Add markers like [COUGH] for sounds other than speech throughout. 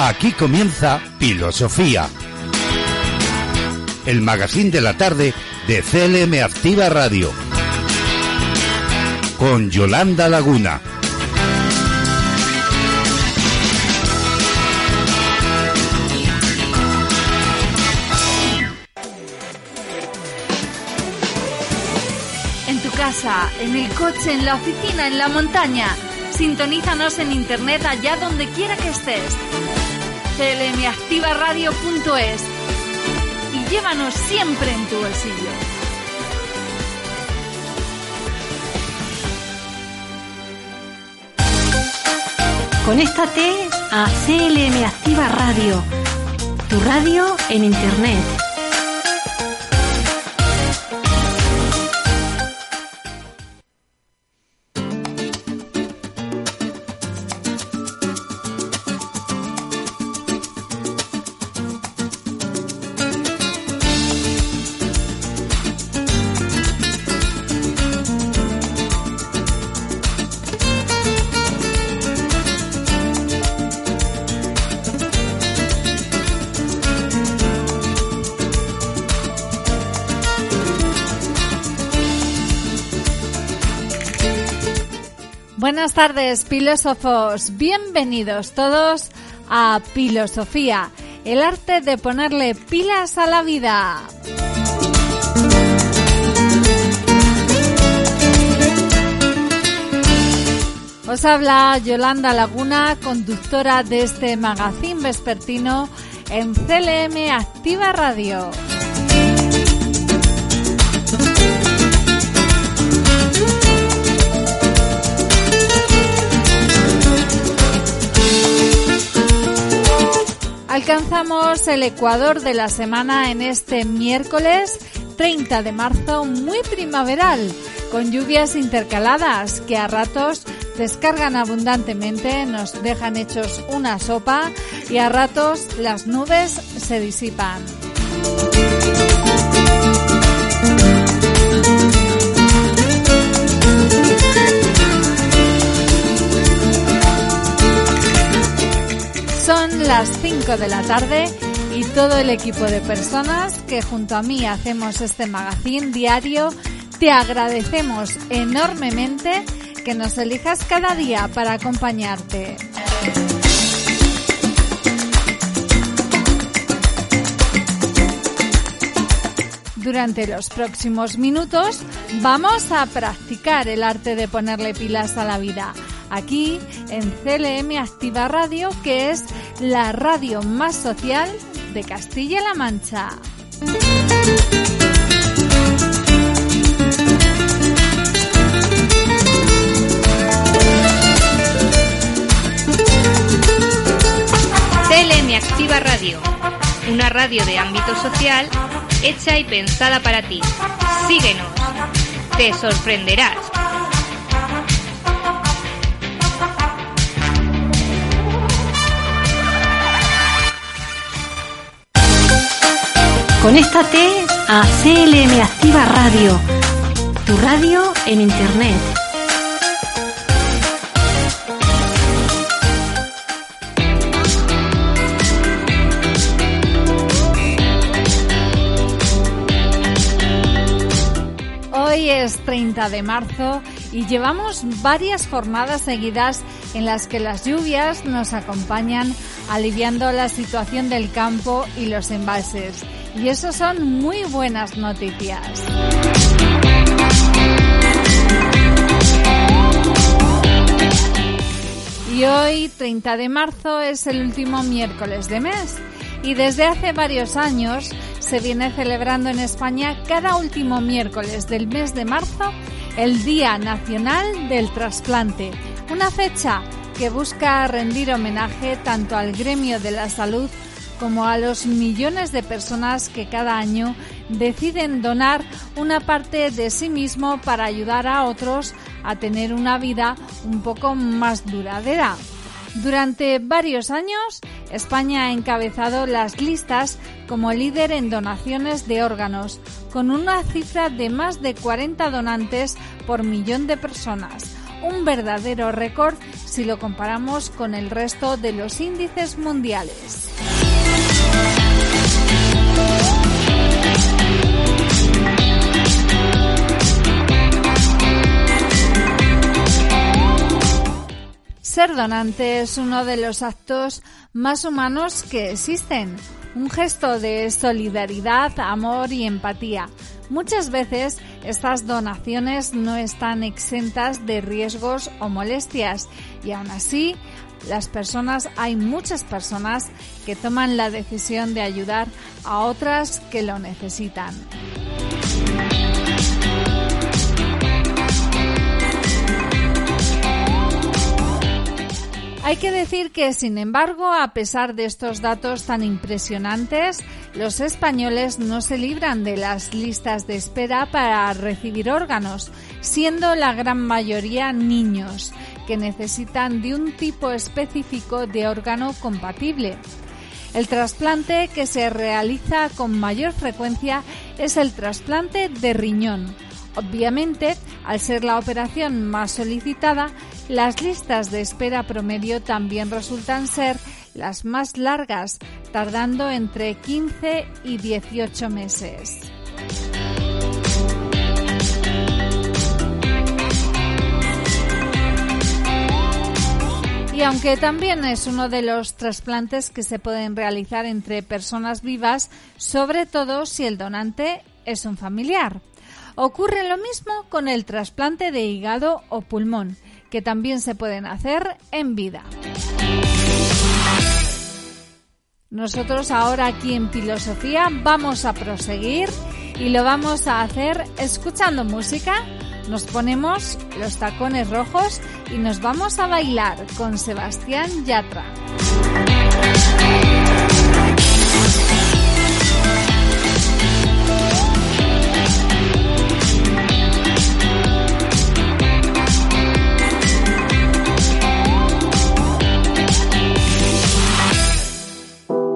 Aquí comienza Filosofía. El magazine de la tarde de CLM Activa Radio. Con Yolanda Laguna. En tu casa, en el coche, en la oficina, en la montaña. Sintonízanos en internet allá donde quiera que estés. clmactivaradio.es y llévanos siempre en tu bolsillo. Conéctate a CLM Activa Radio, tu radio en internet. Tardes, filósofos. Bienvenidos todos a Filosofía, el arte de ponerle pilas a la vida. Os habla Yolanda Laguna, conductora de este magazine vespertino en CLM Activa Radio. Alcanzamos el ecuador de la semana en este miércoles 30 de marzo, muy primaveral, con lluvias intercaladas que a ratos descargan abundantemente, nos dejan hechos una sopa y a ratos las nubes se disipan. Son las 5 de la tarde y todo el equipo de personas que junto a mí hacemos este magazine diario, te agradecemos enormemente que nos elijas cada día para acompañarte. Durante los próximos minutos vamos a practicar el arte de ponerle pilas a la vida aquí en CLM Activa Radio, que es la radio más social de Castilla-La Mancha. CLM Activa Radio, una radio de ámbito social hecha y pensada para ti. Síguenos, te sorprenderás. Conéctate a CLM Activa Radio, tu radio en internet. Hoy es 30 de marzo y llevamos varias jornadas seguidas en las que las lluvias nos acompañan aliviando la situación del campo y los embalses. Y eso son muy buenas noticias. Y hoy, 30 de marzo, es el último miércoles de mes. Y desde hace varios años se viene celebrando en España cada último miércoles del mes de marzo el Día Nacional del Trasplante, Una fecha que busca rendir homenaje tanto al gremio de la salud como a los millones de personas que cada año deciden donar una parte de sí mismo para ayudar a otros a tener una vida un poco más duradera. Durante varios años, España ha encabezado las listas como líder en donaciones de órganos, con una cifra de más de 40 donantes por millón de personas, un verdadero récord si lo comparamos con el resto de los índices mundiales. Ser donante es uno de los actos más humanos que existen, un gesto de solidaridad, amor y empatía. Muchas veces estas donaciones no están exentas de riesgos o molestias y aún así las personas, hay muchas personas que toman la decisión de ayudar a otras que lo necesitan. Hay que decir que, sin embargo, a pesar de estos datos tan impresionantes, los españoles no se libran de las listas de espera para recibir órganos, siendo la gran mayoría niños que necesitan de un tipo específico de órgano compatible. El trasplante que se realiza con mayor frecuencia es el trasplante de riñón Obviamente, al ser la operación más solicitada, las listas de espera promedio también resultan ser las más largas, tardando entre 15 y 18 meses. Y aunque también es uno de los trasplantes que se pueden realizar entre personas vivas, sobre todo si el donante es un familiar. Ocurre lo mismo con el trasplante de hígado o pulmón, que también se pueden hacer en vida. Nosotros ahora aquí en Filosofía vamos a proseguir y lo vamos a hacer escuchando música. Nos ponemos los tacones rojos y nos vamos a bailar con Sebastián Yatra.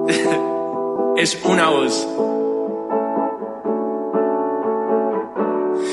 [LAUGHS] es una voz.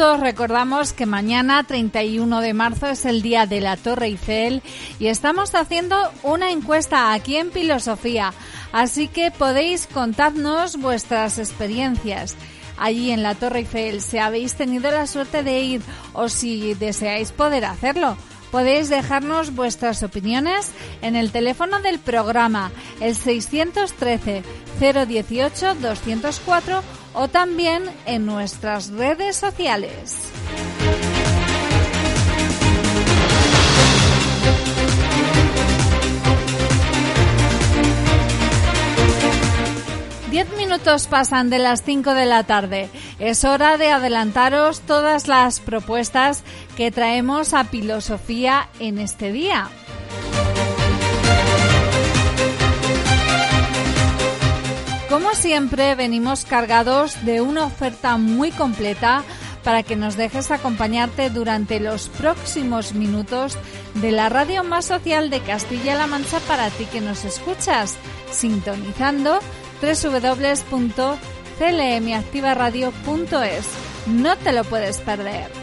punto recordamos que mañana 31 de marzo es el día de la Torre Eiffel y estamos haciendo una encuesta aquí en Filosofía, así que podéis contarnos vuestras experiencias allí en la Torre Eiffel, si habéis tenido la suerte de ir o si deseáis poder hacerlo. Podéis dejarnos vuestras opiniones en el teléfono del programa, el 613 018 204 o también en nuestras redes sociales. Diez minutos pasan de las 5 de la tarde. Es hora de adelantaros todas las propuestas que traemos a Filosofía en este día. Como siempre, venimos cargados de una oferta muy completa para que nos dejes acompañarte durante los próximos minutos de la radio más social de Castilla-La Mancha para ti que nos escuchas, sintonizando www.clmactivaradio.es. No te lo puedes perder.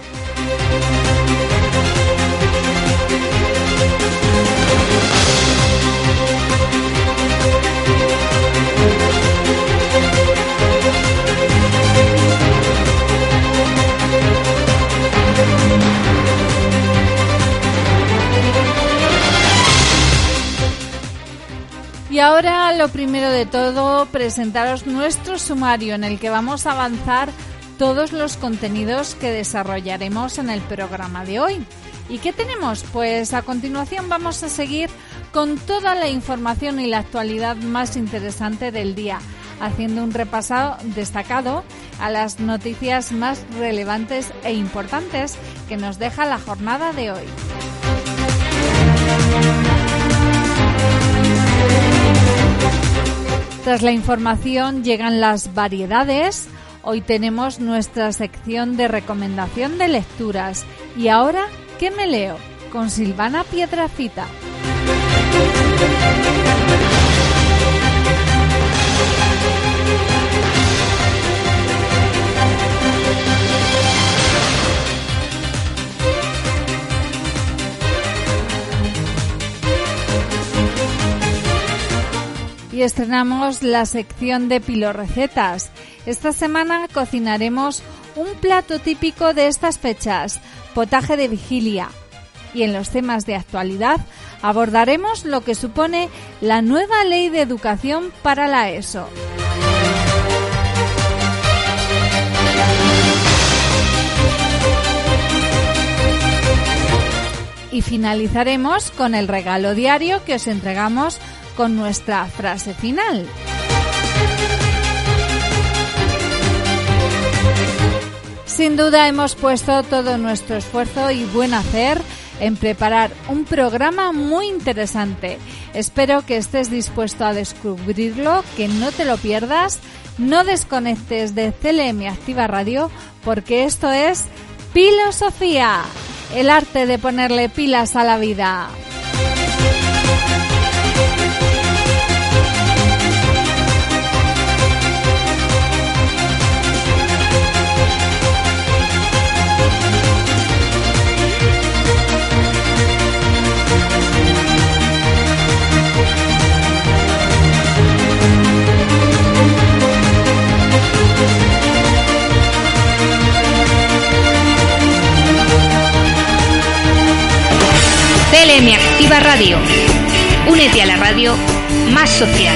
Y ahora lo primero de todo, presentaros nuestro sumario en el que vamos a avanzar todos los contenidos que desarrollaremos en el programa de hoy. ¿Y qué tenemos? Pues a continuación vamos a seguir con toda la información y la actualidad más interesante del día, haciendo un repasado destacado a las noticias más relevantes e importantes que nos deja la jornada de hoy. Tras la información llegan las variedades. Hoy tenemos nuestra sección de recomendación de lecturas. Y ahora, ¿qué me leo? Con Silvana Piedrafita. Y estrenamos la sección de pilorrecetas. Esta semana cocinaremos un plato típico de estas fechas, potaje de vigilia. Y en los temas de actualidad abordaremos lo que supone la nueva ley de educación para la ESO. Y finalizaremos con el regalo diario que os entregamos con nuestra frase final. Sin duda hemos puesto todo nuestro esfuerzo y buen hacer en preparar un programa muy interesante. Espero que estés dispuesto a descubrirlo, que no te lo pierdas, no desconectes de CLM Activa Radio porque esto es Filosofía, el arte de ponerle pilas a la vida. LM Activa Radio. Únete a la radio más social.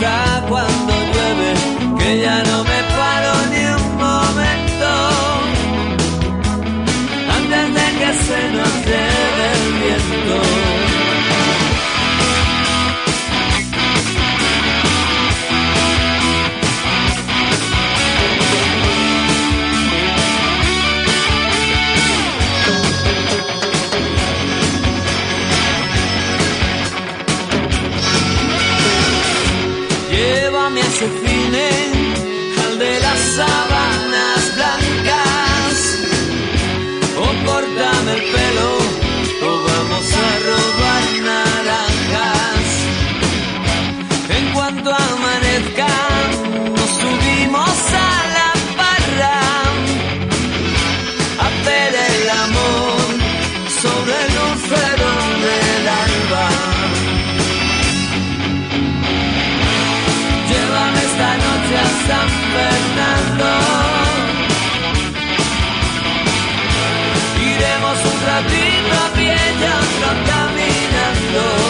drag one ella va caminando.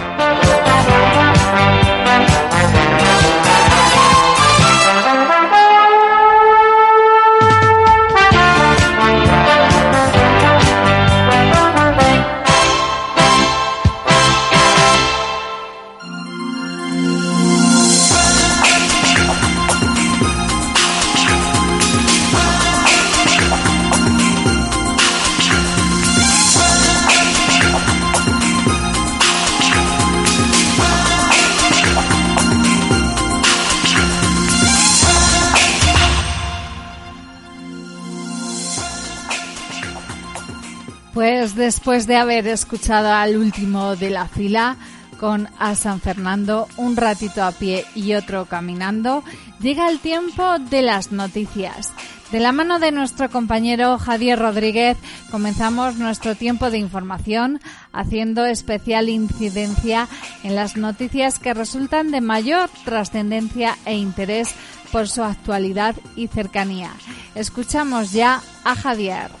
Después de haber escuchado al último de la fila con a San Fernando, un ratito a pie y otro caminando, llega el tiempo de las noticias. De la mano de nuestro compañero Javier Rodríguez comenzamos nuestro tiempo de información haciendo especial incidencia en las noticias que resultan de mayor trascendencia e interés por su actualidad y cercanía. Escuchamos ya a Javier.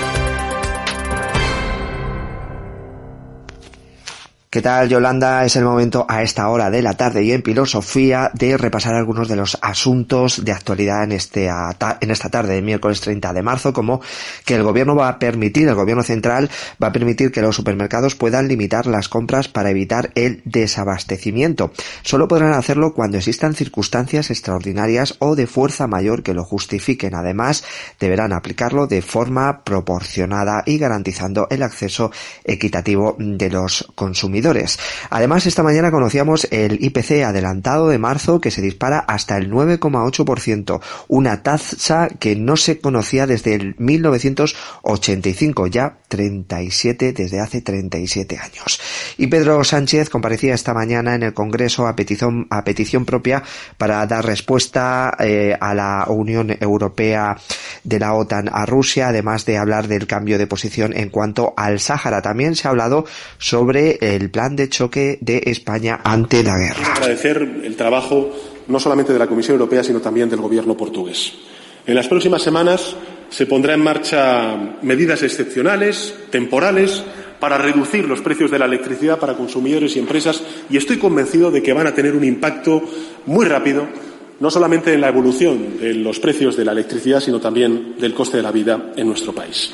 ¿Qué tal, Yolanda? Es el momento a esta hora de la tarde y en filosofía de repasar algunos de los asuntos de actualidad en, este, en esta tarde de miércoles 30 de marzo, como que el gobierno va a permitir, el gobierno central va a permitir que los supermercados puedan limitar las compras para evitar el desabastecimiento. Solo podrán hacerlo cuando existan circunstancias extraordinarias o de fuerza mayor que lo justifiquen. Además, deberán aplicarlo de forma proporcionada y garantizando el acceso equitativo de los consumidores Además, esta mañana conocíamos el IPC adelantado de marzo que se dispara hasta el 9,8%, una tasa que no se conocía desde el 1985, ya 37 desde hace 37 años. Y Pedro Sánchez comparecía esta mañana en el Congreso a petición, a petición propia para dar respuesta eh, a la Unión Europea de la OTAN a Rusia, además de hablar del cambio de posición en cuanto al Sáhara. También se ha hablado sobre el plan de choque de España ante la guerra. Agradecer el trabajo no solamente de la Comisión Europea, sino también del Gobierno portugués. En las próximas semanas se pondrán en marcha medidas excepcionales, temporales, para reducir los precios de la electricidad para consumidores y empresas y estoy convencido de que van a tener un impacto muy rápido, no solamente en la evolución de los precios de la electricidad, sino también del coste de la vida en nuestro país.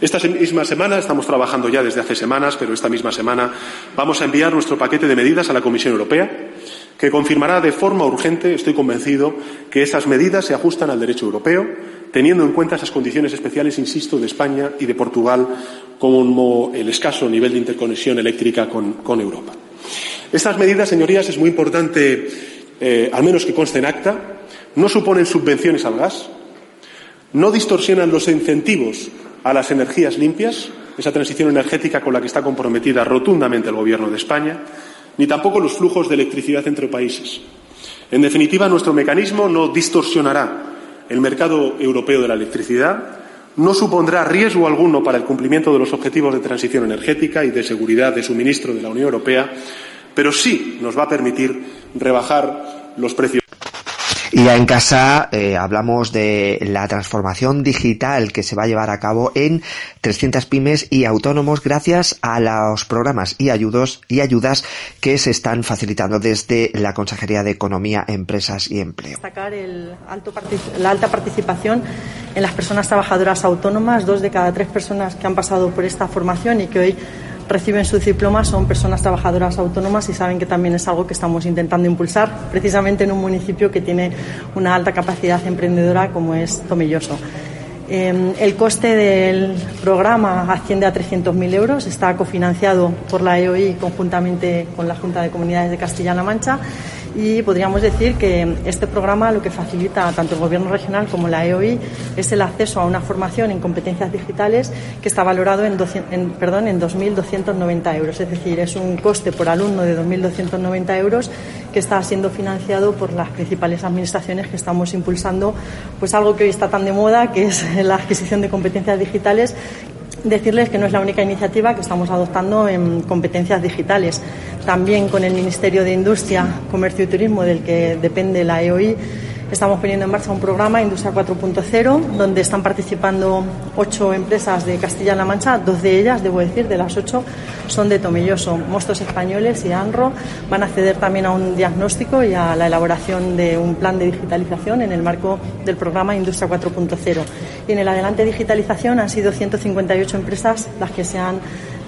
Esta misma semana, estamos trabajando ya desde hace semanas, pero esta misma semana vamos a enviar nuestro paquete de medidas a la Comisión Europea, que confirmará de forma urgente, estoy convencido, que esas medidas se ajustan al derecho europeo, teniendo en cuenta esas condiciones especiales, insisto, de España y de Portugal, como el escaso nivel de interconexión eléctrica con, Europa. Estas medidas, señorías, es muy importante, eh, al menos que conste en acta, no suponen subvenciones al gas, no distorsionan los incentivos a las energías limpias, esa transición energética con la que está comprometida rotundamente el Gobierno de España, ni tampoco los flujos de electricidad entre países. En definitiva, nuestro mecanismo no distorsionará el mercado europeo de la electricidad, no supondrá riesgo alguno para el cumplimiento de los objetivos de transición energética y de seguridad de suministro de la Unión Europea, pero sí nos va a permitir rebajar los precios. Y ya en casa eh, hablamos de la transformación digital que se va a llevar a cabo en 300 pymes y autónomos gracias a los programas y ayudos y ayudas que se están facilitando desde la Consejería de Economía, Empresas y Empleo. Destacar la alta participación en las personas trabajadoras autónomas, dos de cada tres personas que han pasado por esta formación y que hoy reciben su diploma son personas trabajadoras autónomas y saben que también es algo que estamos intentando impulsar, precisamente en un municipio que tiene una alta capacidad emprendedora como es Tomelloso. Em, el coste del programa asciende a 300.000 euros, está cofinanciado por la EOI conjuntamente con la Junta de Comunidades de Castilla-La Mancha y podríamos decir que este programa lo que facilita tanto el Gobierno regional como la EOI es el acceso a una formación en competencias digitales que está valorado en, en, perdón, en 2.290 euros. Es decir, es un coste por alumno de 2.290 euros que está siendo financiado por las principales administraciones que estamos impulsando pues algo que hoy está tan de moda, que es la adquisición de competencias digitales decirles que no es la única iniciativa que estamos adoptando en competencias digitales. También con el Ministerio de Industria, Comercio y Turismo, del que depende la EOI, Estamos poniendo en marcha un programa Industria 4.0 donde están participando ocho empresas de Castilla-La Mancha, dos de ellas, debo decir, de las ocho son de Tomelloso. Mostos Españoles y ANRO van a acceder también a un diagnóstico y a la elaboración de un plan de digitalización en el marco del programa Industria 4.0. Y en el adelante digitalización han sido 158 empresas las que se han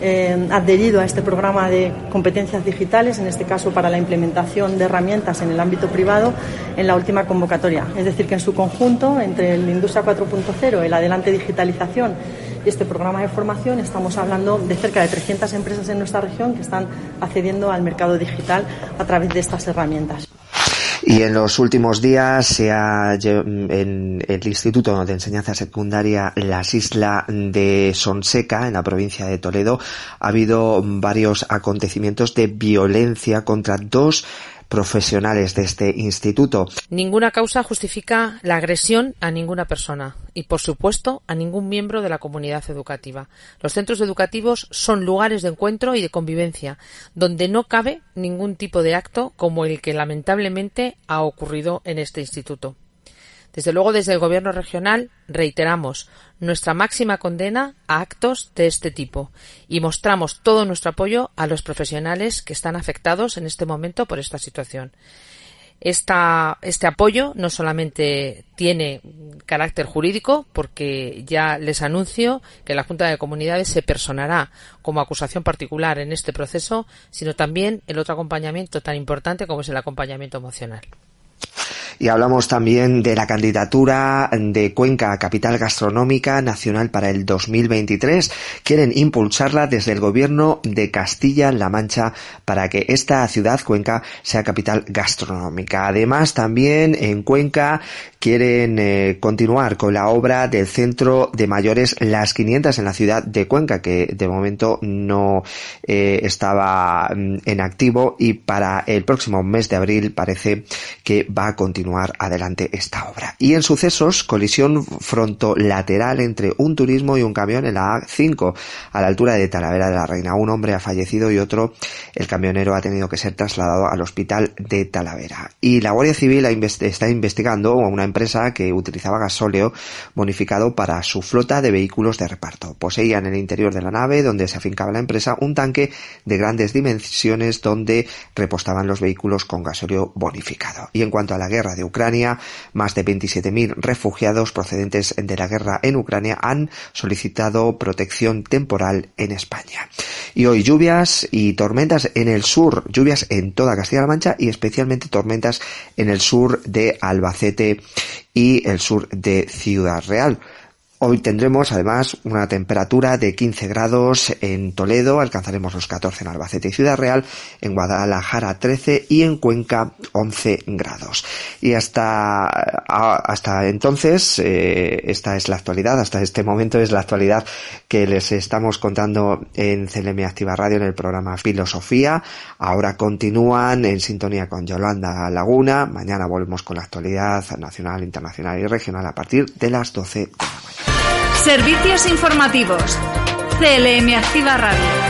eh, adherido a este programa de competencias digitales, en este caso para la implementación de herramientas en el ámbito privado, en la última convocatoria. Es decir, que en su conjunto, entre el Industria 4.0, el Adelante Digitalización y este programa de formación, estamos hablando de cerca de 300 empresas en nuestra región que están accediendo al mercado digital a través de estas herramientas. Y en los últimos días se ha, en el Instituto de Enseñanza Secundaria Las Islas de Sonseca, en la provincia de Toledo, ha habido varios acontecimientos de violencia contra dos profesionales de este instituto. Ninguna causa justifica la agresión a ninguna persona y, por supuesto, a ningún miembro de la comunidad educativa. Los centros educativos son lugares de encuentro y de convivencia, donde no cabe ningún tipo de acto como el que lamentablemente ha ocurrido en este instituto. Desde luego, desde el Gobierno regional reiteramos nuestra máxima condena a actos de este tipo y mostramos todo nuestro apoyo a los profesionales que están afectados en este momento por esta situación. Este apoyo no solamente tiene carácter jurídico, porque ya les anuncio que la Junta de Comunidades se personará como acusación particular en este proceso, sino también el otro acompañamiento tan importante como es el acompañamiento emocional. Y hablamos también de la candidatura de Cuenca Capital Gastronómica Nacional para el 2023. Quieren impulsarla desde el gobierno de Castilla-La Mancha para que esta ciudad, Cuenca, sea capital gastronómica. Además, también en Cuenca quieren eh, continuar con la obra del centro de mayores Las 500 en la ciudad de Cuenca, que de momento no eh, estaba mm, en activo y para el próximo mes de abril parece que va a continuar adelante esta obra. Y en sucesos, colisión frontolateral entre un turismo y un camión en la A5 a la altura de Talavera de la Reina. Un hombre ha fallecido y otro, el camionero, ha tenido que ser trasladado al hospital de Talavera. Y la Guardia Civil está investigando una empresa que utilizaba gasóleo bonificado para su flota de vehículos de reparto. Poseía en el interior de la nave donde se afincaba la empresa un tanque de grandes dimensiones donde repostaban los vehículos con gasóleo bonificado. Y en cuanto a la guerra de Ucrania, más de 27.000 refugiados procedentes de la guerra en Ucrania han solicitado protección temporal en España. Y hoy lluvias y tormentas en el sur, lluvias en toda Castilla-La Mancha y especialmente tormentas en el sur de Albacete y el sur de Ciudad Real. Hoy tendremos además una temperatura de 15 grados en Toledo, alcanzaremos los 14 en Albacete y Ciudad Real, en Guadalajara 13 y en Cuenca 11 grados. Y hasta, hasta entonces, eh, esta es la actualidad, hasta este momento es la actualidad que les estamos contando en CLM Activa Radio en el programa Filosofía. Ahora continúan en sintonía con Yolanda Laguna. Mañana volvemos con la actualidad nacional, internacional y regional a partir de las 12 de la mañana. Servicios informativos. CLM Activa Radio.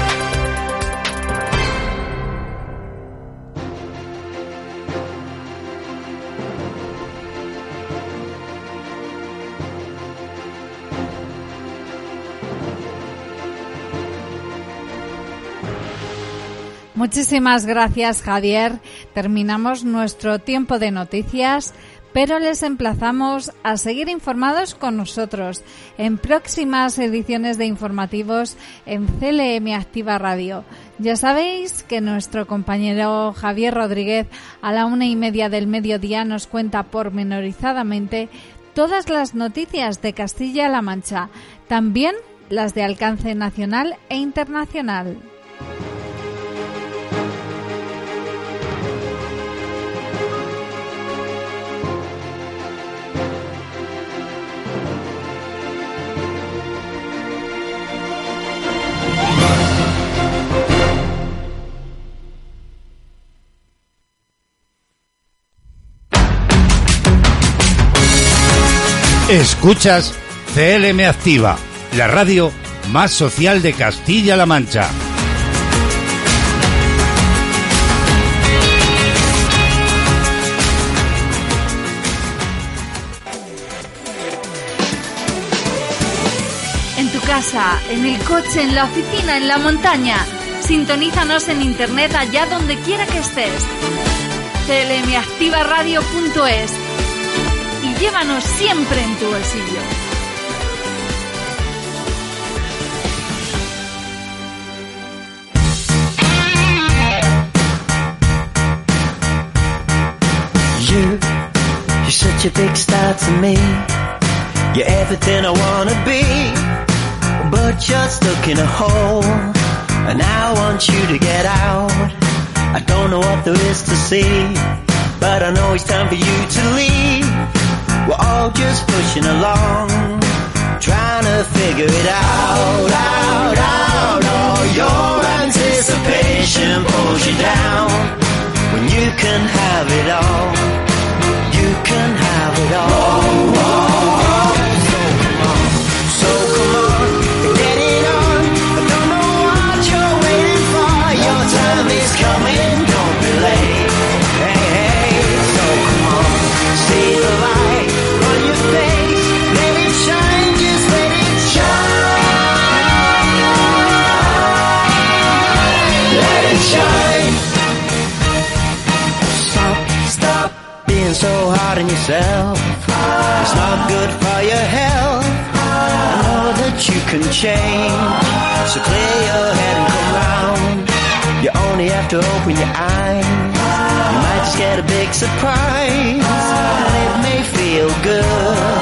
Muchísimas gracias, Javier. Terminamos nuestro tiempo de noticias pero les emplazamos a seguir informados con nosotros en próximas ediciones de informativos en CLM Activa Radio. Ya sabéis que nuestro compañero Javier Rodríguez a la una y media del mediodía nos cuenta pormenorizadamente todas las noticias de Castilla-La Mancha, también las de alcance nacional e internacional. Escuchas CLM Activa, la radio más social de Castilla-La Mancha. En tu casa, en el coche, en la oficina, en la montaña. Sintonízanos en internet allá donde quiera que estés. clmactivaradio.es y llévanos siempre en tu bolsillo. You, you're such a big star to me. You're everything I wanna be. But you're stuck in a hole. And I want you to get out. I don't know what there is to see. But I know it's time for you to leave. We're all just pushing along, trying to figure it out, out, out. All your anticipation pulls you down when you can have it all. You can have it all. Whoa, whoa. So clear your head and come round. You only have to open your eyes. You might just get a big surprise. And it may feel good.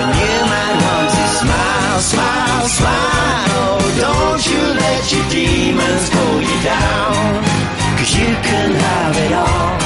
And you might want to smile, smile, smile. Oh, don't you let your demons pull you down. Cause you can have it all.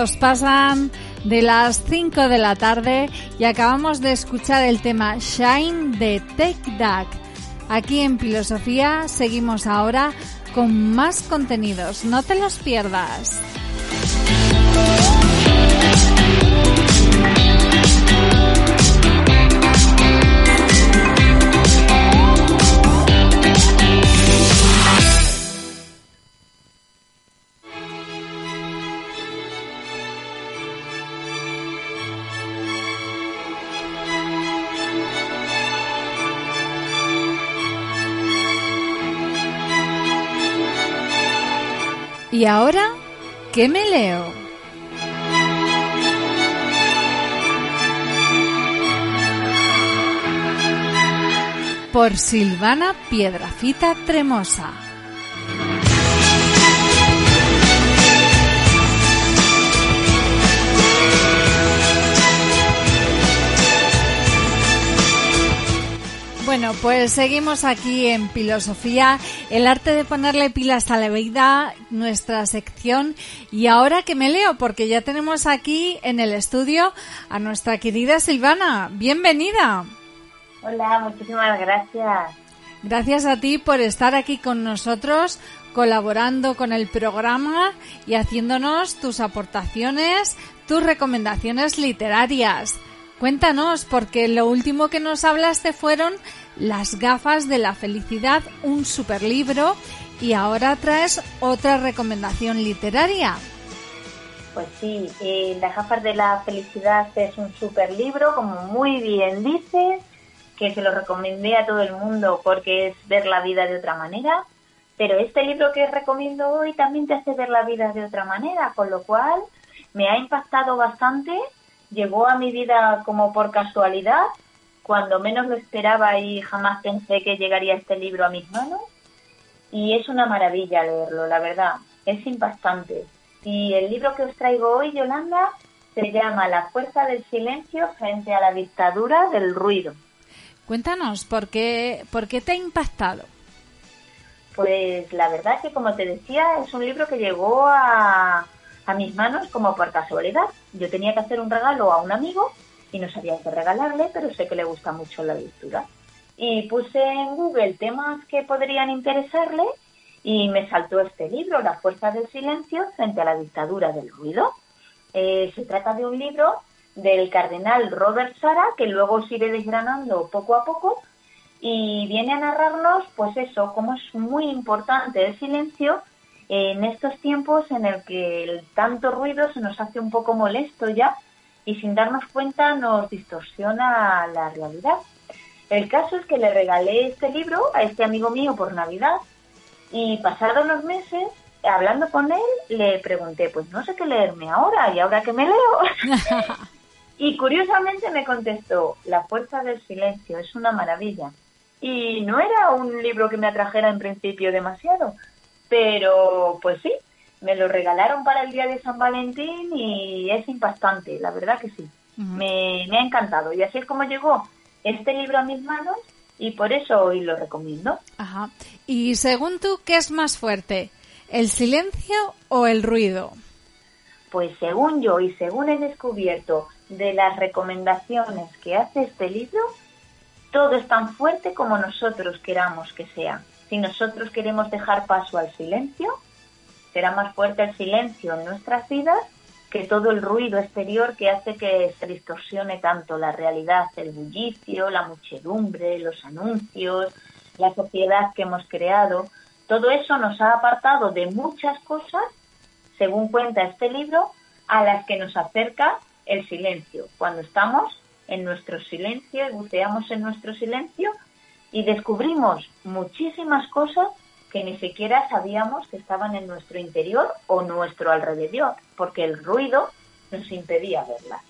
Minutos pasan de las 5 de la tarde y acabamos de escuchar el tema Shine de Take That. Aquí en Filosofía seguimos ahora con más contenidos. No te los pierdas. ¿Y ahora qué me leo? Por Silvana Piedrafita Tremosa. Bueno, pues seguimos aquí en Filosofía, el arte de ponerle pilas a la vida, nuestra sección. Y ahora que me leo, porque ya tenemos aquí en el estudio a nuestra querida Silvana. Bienvenida. Hola, muchísimas gracias. Gracias a ti por estar aquí con nosotros, colaborando con el programa y haciéndonos tus aportaciones, tus recomendaciones literarias. Cuéntanos, porque lo último que nos hablaste fueron Las gafas de la felicidad, un superlibro, y ahora traes otra recomendación literaria. Pues sí, eh, Las gafas de la felicidad es un super libro, como muy bien dices, que se lo recomendé a todo el mundo porque es ver la vida de otra manera. Pero este libro que recomiendo hoy también te hace ver la vida de otra manera, con lo cual me ha impactado bastante, llegó a mi vida como por casualidad, cuando menos lo esperaba y jamás pensé que llegaría este libro a mis manos. Y es una maravilla leerlo, la verdad, es impactante. Y el libro que os traigo hoy, Yolanda, se llama La fuerza del silencio frente a la dictadura del ruido. Cuéntanos, ¿por qué, por qué te ha impactado? Pues la verdad que, como te decía, es un libro que llegó a, a mis manos como por casualidad. Yo tenía que hacer un regalo a un amigo y no sabía qué regalarle, pero sé que le gusta mucho la lectura. Y puse en Google temas que podrían interesarle y me saltó este libro, La fuerza del silencio frente a la dictadura del ruido. Eh, se trata de un libro del cardenal Robert Sara, que luego os iré desgranando poco a poco, y viene a narrarnos, pues eso, cómo es muy importante el silencio en estos tiempos en el que el tanto ruido se nos hace un poco molesto ya y sin darnos cuenta nos distorsiona la realidad. El caso es que le regalé este libro a este amigo mío por Navidad y pasados los meses, hablando con él, le pregunté, pues no sé qué leerme ahora y ahora que me leo. [LAUGHS] y curiosamente me contestó, La fuerza del silencio es una maravilla. Y no era un libro que me atrajera en principio demasiado, pero pues sí, me lo regalaron para el día de San Valentín y es impactante, la verdad que sí. me, me ha encantado. Y así es como llegó este libro a mis manos y por eso hoy lo recomiendo. Ajá. Y según tú, ¿qué es más fuerte? ¿El silencio o el ruido? Pues según yo y según he descubierto de las recomendaciones que hace este libro, todo es tan fuerte como nosotros queramos que sea. Si nosotros queremos dejar paso al silencio, será más fuerte el silencio en nuestras vidas que todo el ruido exterior que hace que se distorsione tanto la realidad, el bullicio, la muchedumbre, los anuncios, la sociedad que hemos creado. Todo eso nos ha apartado de muchas cosas, según cuenta este libro, a las que nos acerca el silencio. Cuando estamos en nuestro silencio y buceamos en nuestro silencio y descubrimos muchísimas cosas que ni siquiera sabíamos que estaban en nuestro interior o nuestro alrededor, porque el ruido nos impedía verlas.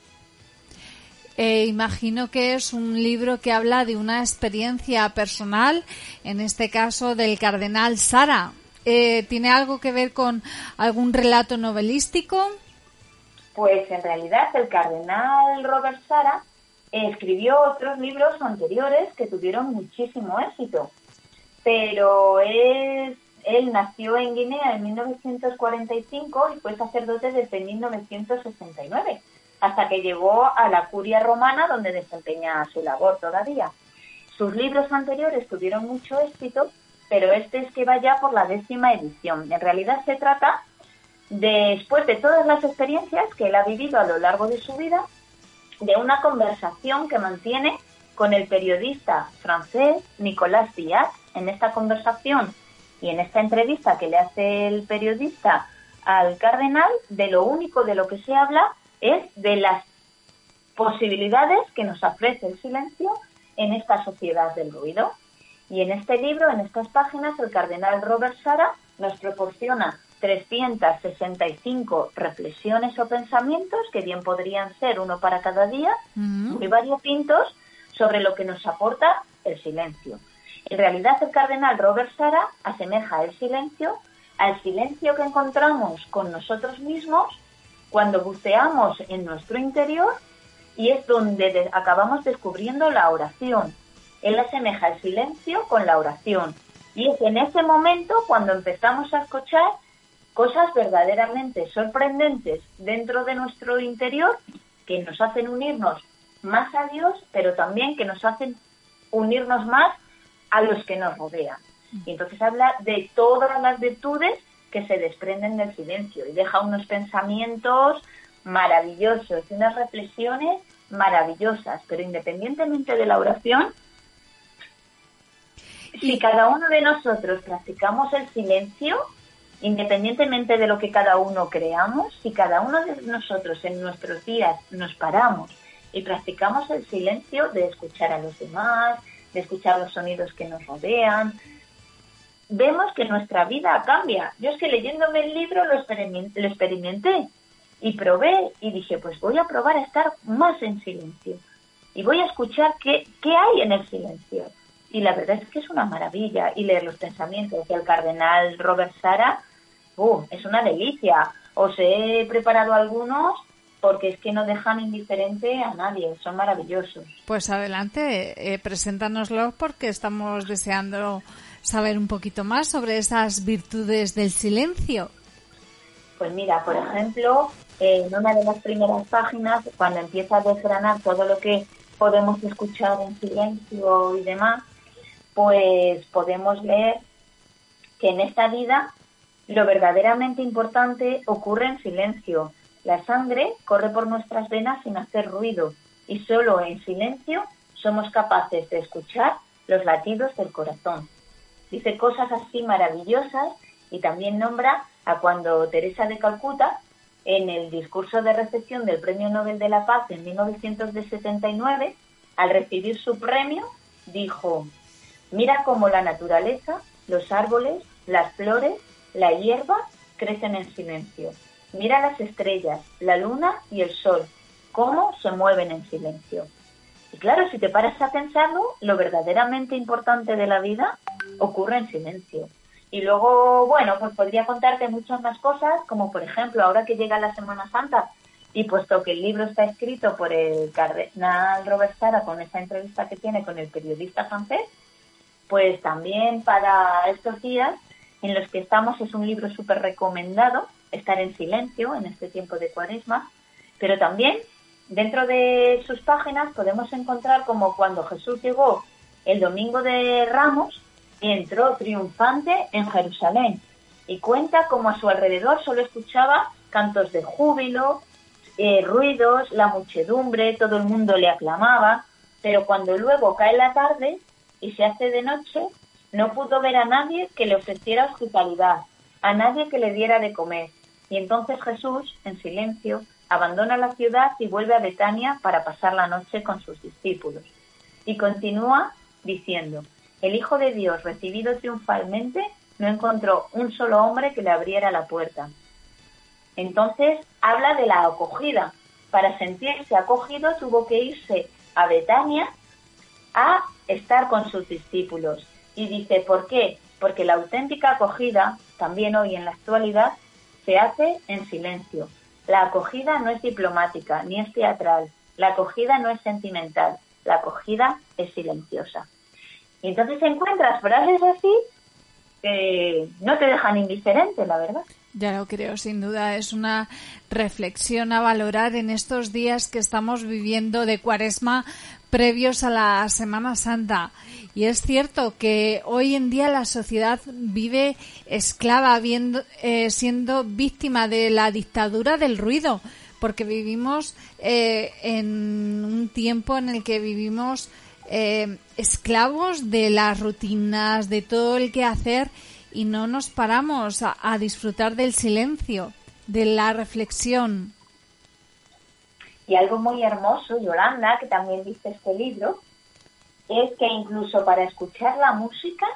Eh, imagino que es un libro que habla de una experiencia personal, en este caso del cardenal Sara. Eh, ¿Tiene algo que ver con algún relato novelístico? Pues en realidad el cardenal Robert Sara escribió otros libros anteriores que tuvieron muchísimo éxito, pero él nació en Guinea en 1945 y fue sacerdote desde 1969, hasta que llegó a la curia romana donde desempeña su labor todavía. Sus libros anteriores tuvieron mucho éxito, pero este es que va ya por la décima edición. En realidad se trata, después de todas las experiencias que él ha vivido a lo largo de su vida, de una conversación que mantiene con el periodista francés Nicolas Diaz. En esta conversación y en esta entrevista que le hace el periodista al cardenal, de lo único de lo que se habla es de las posibilidades que nos ofrece el silencio en esta sociedad del ruido. Y en este libro, en estas páginas, el cardenal Robert Sara nos proporciona 365 reflexiones o pensamientos, que bien podrían ser uno para cada día, muy variopintos, sobre lo que nos aporta el silencio. En realidad, el cardenal Robert Sara asemeja el silencio al silencio que encontramos con nosotros mismos cuando buceamos en nuestro interior y es donde acabamos descubriendo la oración. Él asemeja el silencio con la oración. Y es en ese momento cuando empezamos a escuchar cosas verdaderamente sorprendentes dentro de nuestro interior que nos hacen unirnos más a Dios, pero también que nos hacen unirnos más a los que nos rodean. Y entonces habla de todas las virtudes que se desprenden del silencio y deja unos pensamientos maravillosos y unas reflexiones maravillosas, pero independientemente de la oración, si cada uno de nosotros practicamos el silencio, independientemente de lo que cada uno creamos, si cada uno de nosotros en nuestros días nos paramos y practicamos el silencio de escuchar a los demás, de escuchar los sonidos que nos rodean, vemos que nuestra vida cambia. Yo es que leyéndome el libro lo, lo experimenté y probé y dije, pues voy a probar a estar más en silencio y voy a escuchar qué, qué hay en el silencio. Y la verdad es que es una maravilla y leer los pensamientos del cardenal Robert Sara, uh, es una delicia. Os he preparado algunos porque es que no dejan indiferente a nadie, son maravillosos. Pues adelante, eh, preséntanoslos porque estamos deseando saber un poquito más sobre esas virtudes del silencio. Pues mira, por ejemplo, en una de las primeras páginas, cuando empieza a desgranar todo lo que podemos escuchar en silencio y demás, pues podemos leer que en esta vida lo verdaderamente importante ocurre en silencio. La sangre corre por nuestras venas sin hacer ruido y solo en silencio somos capaces de escuchar los latidos del corazón. Dice cosas así maravillosas y también nombra a cuando Teresa de Calcuta, en el discurso de recepción del Premio Nobel de la Paz en 1979, al recibir su premio, dijo, mira cómo la naturaleza, los árboles, las flores, la hierba crecen en silencio. Mira las estrellas, la luna y el sol, cómo se mueven en silencio. Y claro, si te paras a pensarlo, lo verdaderamente importante de la vida ocurre en silencio. Y luego, bueno, pues podría contarte muchas más cosas, como por ejemplo, ahora que llega la Semana Santa, y puesto que el libro está escrito por el cardenal Robert Sara con esa entrevista que tiene con el periodista francés, pues también para estos días en los que estamos es un libro súper recomendado, estar en silencio en este tiempo de cuaresma, pero también dentro de sus páginas podemos encontrar como cuando Jesús llegó el domingo de Ramos, y entró triunfante en Jerusalén y cuenta como a su alrededor solo escuchaba cantos de júbilo, eh, ruidos, la muchedumbre, todo el mundo le aclamaba, pero cuando luego cae la tarde y se hace de noche, no pudo ver a nadie que le ofreciera hospitalidad, a nadie que le diera de comer. Y entonces Jesús, en silencio, abandona la ciudad y vuelve a Betania para pasar la noche con sus discípulos. Y continúa diciendo, el Hijo de Dios, recibido triunfalmente, no encontró un solo hombre que le abriera la puerta. Entonces habla de la acogida. Para sentirse acogido tuvo que irse a Betania a estar con sus discípulos. Y dice, ¿por qué? Porque la auténtica acogida, también hoy en la actualidad, se hace en silencio. La acogida no es diplomática ni es teatral. La acogida no es sentimental. La acogida es silenciosa. Y entonces encuentras frases así que no te dejan indiferente, la verdad. Ya lo creo, sin duda. Es una reflexión a valorar en estos días que estamos viviendo de cuaresma previos a la Semana Santa. Y es cierto que hoy en día la sociedad vive esclava, viendo, eh, siendo víctima de la dictadura del ruido, porque vivimos eh, en un tiempo en el que vivimos eh, esclavos de las rutinas, de todo el que hacer y no nos paramos a, disfrutar del silencio, de la reflexión. Y algo muy hermoso, Yolanda, que también dice este libro, es que incluso para escuchar la música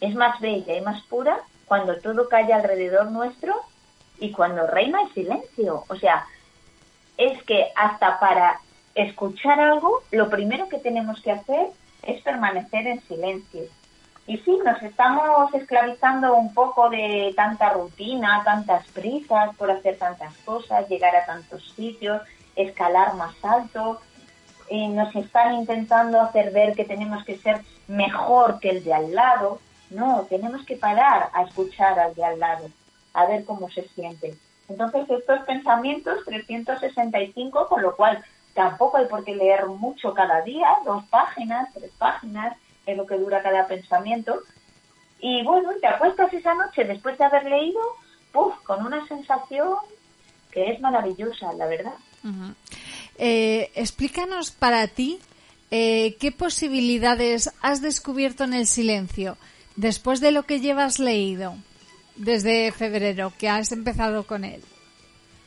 es más bella y más pura cuando todo calla alrededor nuestro y cuando reina el silencio. O sea, es que hasta para escuchar algo, lo primero que tenemos que hacer es permanecer en silencio. Y sí, nos estamos esclavizando un poco de tanta rutina, tantas prisas por hacer tantas cosas, llegar a tantos sitios, escalar más alto. Y nos están intentando hacer ver que tenemos que ser mejor que el de al lado. No, tenemos que parar a escuchar al de al lado, a ver cómo se siente. Entonces, estos pensamientos, 365, con lo cual Tampoco hay por qué leer mucho cada día, dos páginas, tres páginas, es lo que dura cada pensamiento. Y bueno, te acuestas esa noche después de haber leído, puff, con una sensación que es maravillosa, la verdad. Eh, explícanos para ti eh, qué posibilidades has descubierto en el silencio después de lo que llevas leído desde febrero, que has empezado con él.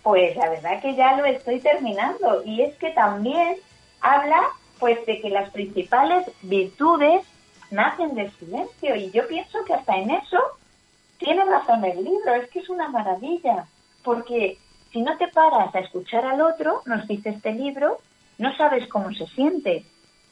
Pues la verdad que ya lo estoy terminando y es que también habla pues de que las principales virtudes nacen del silencio y yo pienso que hasta en eso tiene razón el libro, es que es una maravilla, porque si no te paras a escuchar al otro, nos dice este libro, no sabes cómo se siente.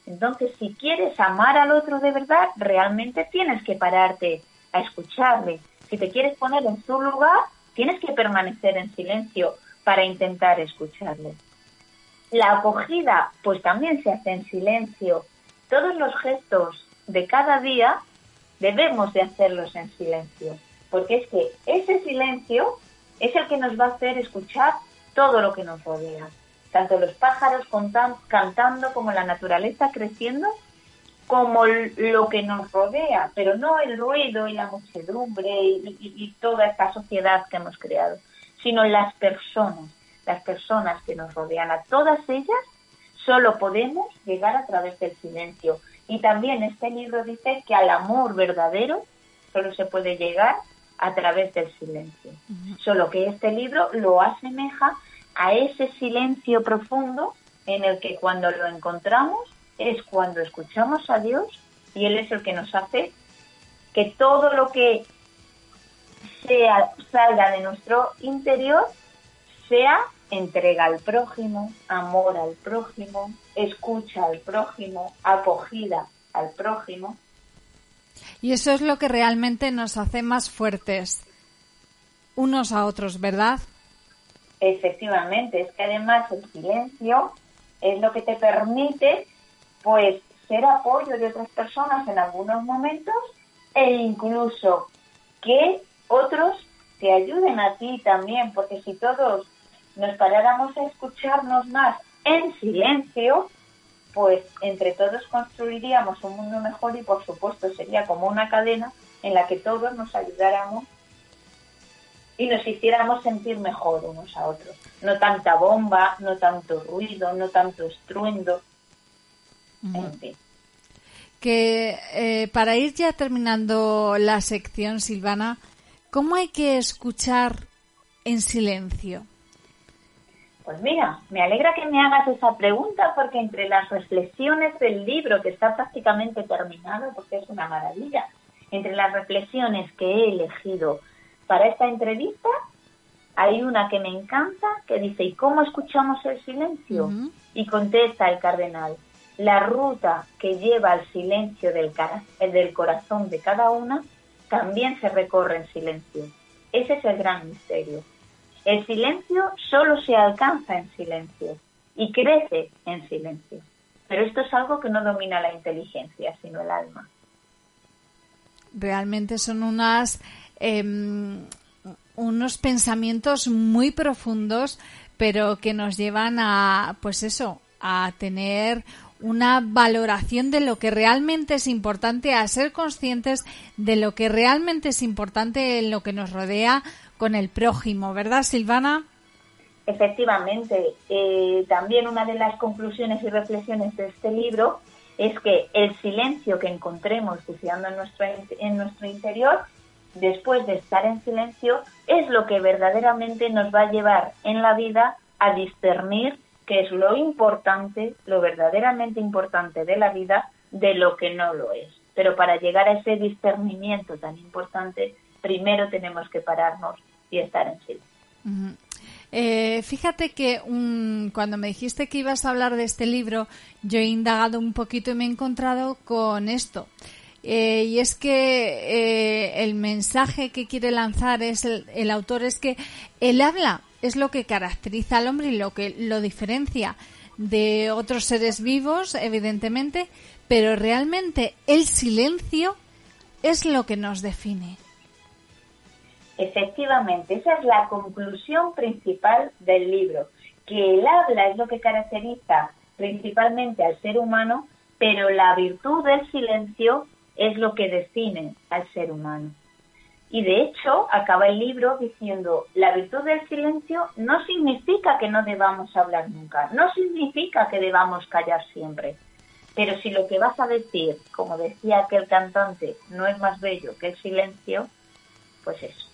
Entonces, si quieres amar al otro de verdad, realmente tienes que pararte a escucharle. Si te quieres poner en su lugar, tienes que permanecer en silencio para intentar escucharle. La acogida, pues también se hace en silencio. Todos los gestos de cada día debemos de hacerlos en silencio, porque es que ese silencio es el que nos va a hacer escuchar todo lo que nos rodea, tanto los pájaros cantando como la naturaleza creciendo, como lo que nos rodea, pero no el ruido y la muchedumbre y, y toda esta sociedad que hemos creado, sino las personas, las personas que nos rodean. A todas ellas solo podemos llegar a través del silencio. Y también este libro dice que al amor verdadero solo se puede llegar a través del silencio. Solo que este libro lo asemeja a ese silencio profundo en el que cuando lo encontramos es cuando escuchamos a Dios y Él es el que nos hace que todo lo que sea, salga de nuestro interior sea entrega al prójimo, amor al prójimo, escucha al prójimo, acogida al prójimo. Y eso es lo que realmente nos hace más fuertes unos a otros, ¿verdad? Efectivamente, es que además el silencio es lo que te permite, pues, ser apoyo de otras personas en algunos momentos e incluso que otros te ayuden a ti también, porque si todos nos paráramos a escucharnos más en silencio, pues entre todos construiríamos un mundo mejor y por supuesto sería como una cadena en la que todos nos ayudáramos y nos hiciéramos sentir mejor unos a otros. No tanta bomba, no tanto ruido, no tanto estruendo. En fin. Que eh, para ir ya terminando la sección, Silvana, ¿cómo hay que escuchar en silencio? Pues mira, me alegra que me hagas esa pregunta porque entre las reflexiones del libro, que está prácticamente terminado, porque es una maravilla, entre las reflexiones que he elegido para esta entrevista, hay una que me encanta que dice, ¿y cómo escuchamos el silencio? Y contesta el cardenal, la ruta que lleva al silencio del, del corazón de cada una también se recorre en silencio. Ese es el gran misterio. El silencio solo se alcanza en silencio y crece en silencio. Pero esto es algo que no domina la inteligencia, sino el alma. Realmente son unas, em, unos pensamientos muy profundos, pero que nos llevan a, pues eso, a tener una valoración de lo que realmente es importante, a ser conscientes de lo que realmente es importante en lo que nos rodea, con el prójimo, ¿verdad, Silvana? Efectivamente. Eh, también una de las conclusiones y reflexiones de este libro es que el silencio que encontremos buceando en nuestro, en nuestro interior, después de estar en silencio, es lo que verdaderamente nos va a llevar en la vida a discernir qué es lo importante, lo verdaderamente importante de la vida, de lo que no lo es. Pero para llegar a ese discernimiento tan importante, primero tenemos que pararnos y estar en silencio. Eh, fíjate que cuando me dijiste que ibas a hablar de este libro, yo he indagado un poquito y me he encontrado con esto. Eh, y es que eh, el mensaje que quiere lanzar es el, autor es que el habla es lo que caracteriza al hombre y lo que lo diferencia de otros seres vivos, evidentemente, pero realmente el silencio es lo que nos define. Efectivamente, esa es la conclusión principal del libro, que el habla es lo que caracteriza principalmente al ser humano, pero la virtud del silencio es lo que define al ser humano. Y de hecho, acaba el libro diciendo, la virtud del silencio no significa que no debamos hablar nunca, no significa que debamos callar siempre. Pero si lo que vas a decir, como decía aquel cantante, no es más bello que el silencio, pues eso.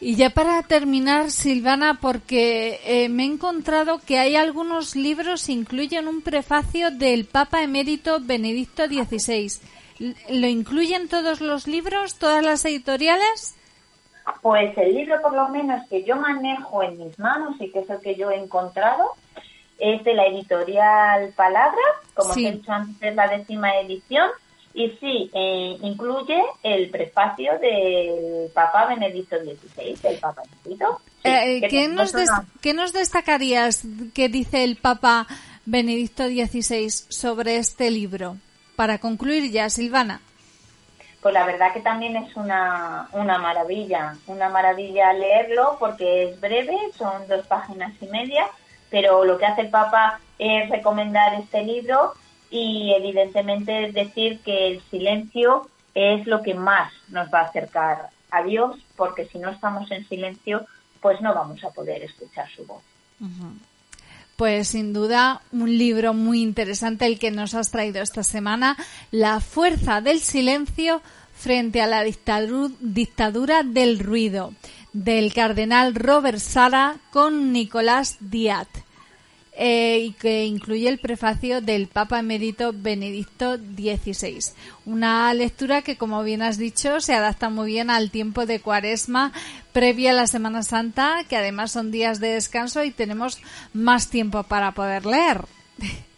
Y ya para terminar, Silvana, porque eh, me he encontrado que hay algunos libros que incluyen un prefacio del Papa emérito Benedicto XVI. ¿Lo incluyen todos los libros, todas las editoriales? Pues el libro, por lo menos, que yo manejo en mis manos y que es el que yo he encontrado, es de la editorial Palabra, como he dicho antes, la décima edición, y sí, eh, incluye el prefacio del Papa Benedicto XVI, el Papa Benedicto. Eh, ¿qué, nos ¿Qué nos destacarías que dice el Papa Benedicto XVI sobre este libro? Para concluir ya, Silvana. Pues la verdad que también es una, una maravilla, una maravilla leerlo porque es breve, son dos páginas y media, pero lo que hace el Papa es recomendar este libro y evidentemente decir que el silencio es lo que más nos va a acercar a Dios, porque si no estamos en silencio, pues no vamos a poder escuchar su voz. Pues sin duda un libro muy interesante el que nos has traído esta semana, La fuerza del silencio frente a la dictadura del ruido, del cardenal Robert Sara con Nicolás Díaz. Eh, y que incluye el prefacio del Papa Emérito Benedicto XVI. Una lectura que, como bien has dicho, se adapta muy bien al tiempo de cuaresma previa a la Semana Santa, que además son días de descanso y tenemos más tiempo para poder leer. [LAUGHS]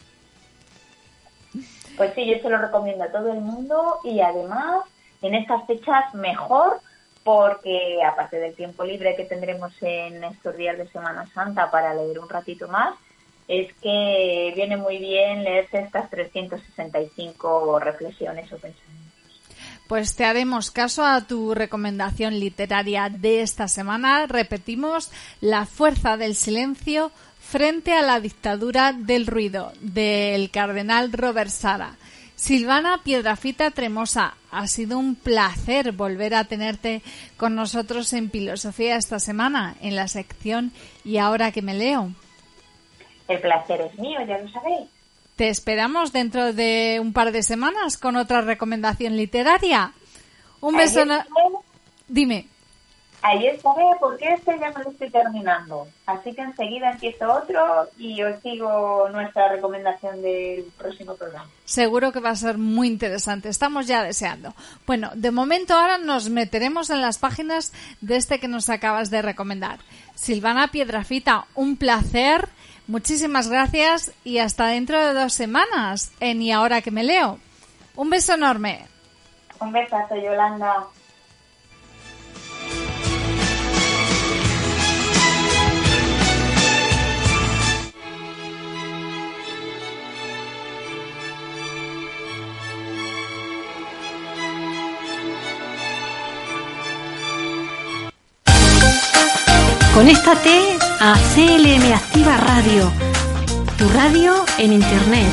Pues sí, yo se lo recomiendo a todo el mundo y además en estas fechas mejor porque aparte del tiempo libre que tendremos en estos días de Semana Santa para leer un ratito más, es que viene muy bien leerse estas 365 reflexiones o pensamientos. Pues te haremos caso a tu recomendación literaria de esta semana. Repetimos, La fuerza del silencio frente a la dictadura del ruido, del cardenal Robert Sara. Silvana Piedrafita Tremosa, ha sido un placer volver a tenerte con nosotros en Filosofía esta semana, en la sección Y ahora que me leo. El placer es mío, ya lo sabéis. Te esperamos dentro de un par de semanas con otra recomendación literaria. Un beso. Dime. Ahí estaré porque este ya me lo estoy terminando. Así que enseguida empiezo otro y os sigo nuestra recomendación del próximo programa. Seguro que va a ser muy interesante. Estamos ya deseando. Bueno, de momento ahora nos meteremos en las páginas de este que nos acabas de recomendar. Silvana Piedrafita, un placer Muchísimas gracias y hasta dentro de dos semanas en Y ahora que me leo. Un beso enorme. Un besazo, Yolanda. Conéctate a CLM Activa Radio, tu radio en Internet.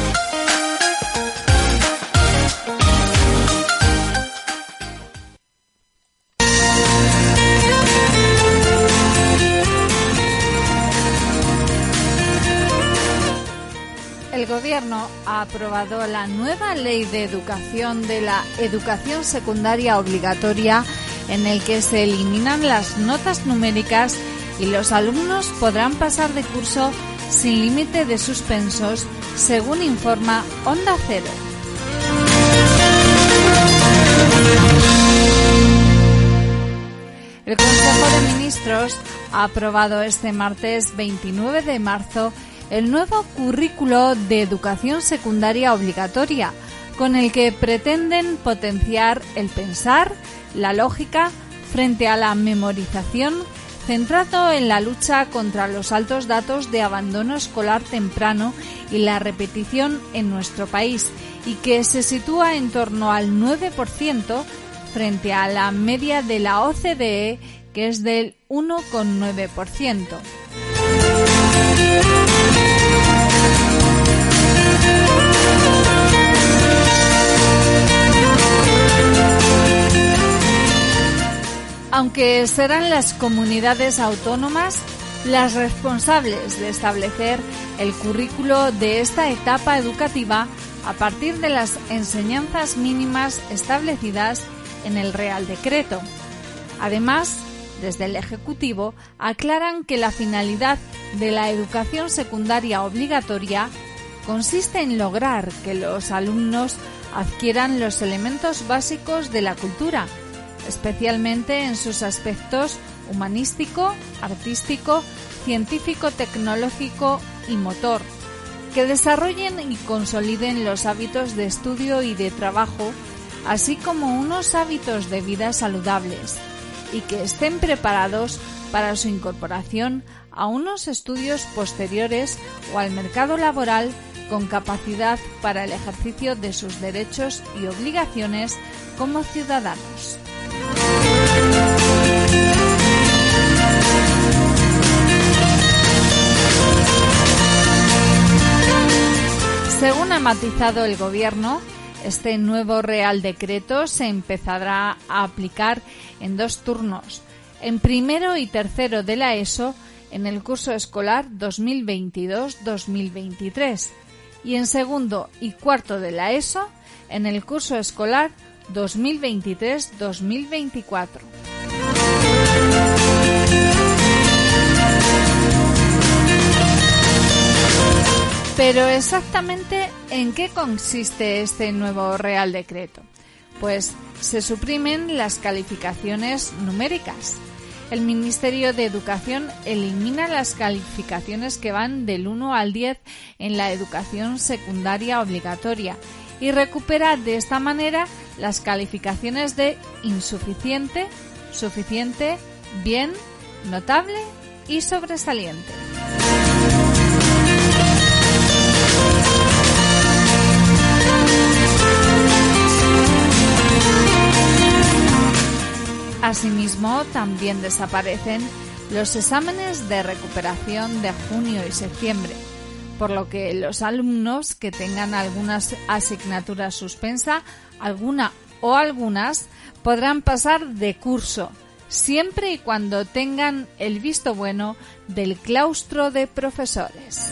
El Gobierno ha aprobado la nueva ley de educación de la educación secundaria obligatoria en el que se eliminan las notas numéricas y los alumnos podrán pasar de curso sin límite de suspensos, según informa Onda Cero. El Consejo de Ministros ha aprobado este martes 29 de marzo el nuevo currículo de educación secundaria obligatoria, con el que pretenden potenciar el pensar, la lógica, frente a la memorización centrado en la lucha contra los altos datos de abandono escolar temprano y la repetición en nuestro país, y que se sitúa en torno al 9% frente a la media de la OCDE, que es del 1,9%. Aunque serán las comunidades autónomas las responsables de establecer el currículo de esta etapa educativa a partir de las enseñanzas mínimas establecidas en el Real Decreto. Además, desde el Ejecutivo aclaran que la finalidad de la educación secundaria obligatoria consiste en lograr que los alumnos adquieran los elementos básicos de la cultura, especialmente en sus aspectos humanístico, artístico, científico, tecnológico y motor, que desarrollen y consoliden los hábitos de estudio y de trabajo, así como unos hábitos de vida saludables, y que estén preparados para su incorporación a unos estudios posteriores o al mercado laboral con capacidad para el ejercicio de sus derechos y obligaciones como ciudadanos. Ha matizado el Gobierno, este nuevo Real Decreto se empezará a aplicar en dos turnos, en primero y tercero de la ESO en el curso escolar 2022-2023 y en segundo y cuarto de la ESO en el curso escolar 2023-2024. Pero exactamente en qué consiste este nuevo Real Decreto? Pues se suprimen las calificaciones numéricas. El Ministerio de Educación elimina las calificaciones que van del 1 al 10 en la educación secundaria obligatoria y recupera de esta manera las calificaciones de insuficiente, suficiente, bien, notable y sobresaliente. Asimismo, también desaparecen los exámenes de recuperación de junio y septiembre, por lo que los alumnos que tengan algunas asignaturas suspensa, alguna o algunas, podrán pasar de curso, siempre y cuando tengan el visto bueno del claustro de profesores.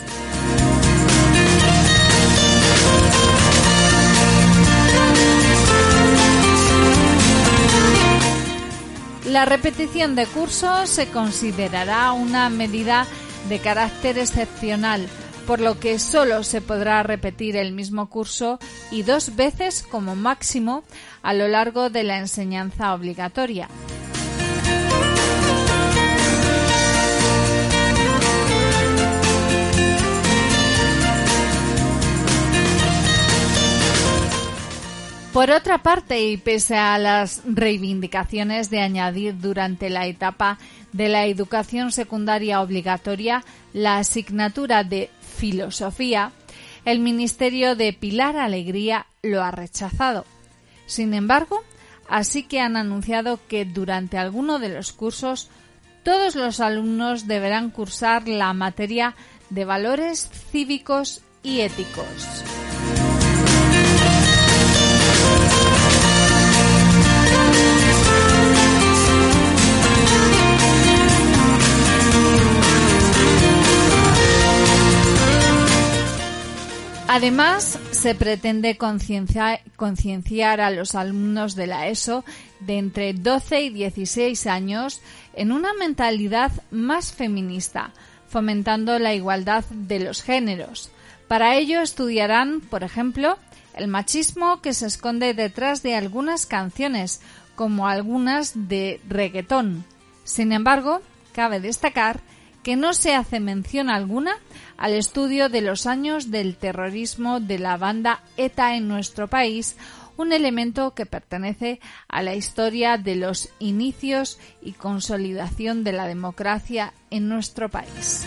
La repetición de cursos se considerará una medida de carácter excepcional, por lo que solo se podrá repetir el mismo curso y dos veces como máximo a lo largo de la enseñanza obligatoria. Por otra parte, y pese a las reivindicaciones de añadir durante la etapa de la educación secundaria obligatoria la asignatura de filosofía, el Ministerio de Pilar Alegría lo ha rechazado. Sin embargo, así que han anunciado que durante alguno de los cursos todos los alumnos deberán cursar la materia de valores cívicos y éticos. Además, se pretende concienciar a los alumnos de la ESO de entre 12 y 16 años en una mentalidad más feminista, fomentando la igualdad de los géneros. Para ello estudiarán, por ejemplo, el machismo que se esconde detrás de algunas canciones, como algunas de reggaetón. Sin embargo, cabe destacar que no se hace mención alguna al estudio de los años del terrorismo de la banda ETA en nuestro país, un elemento que pertenece a la historia de los inicios y consolidación de la democracia en nuestro país.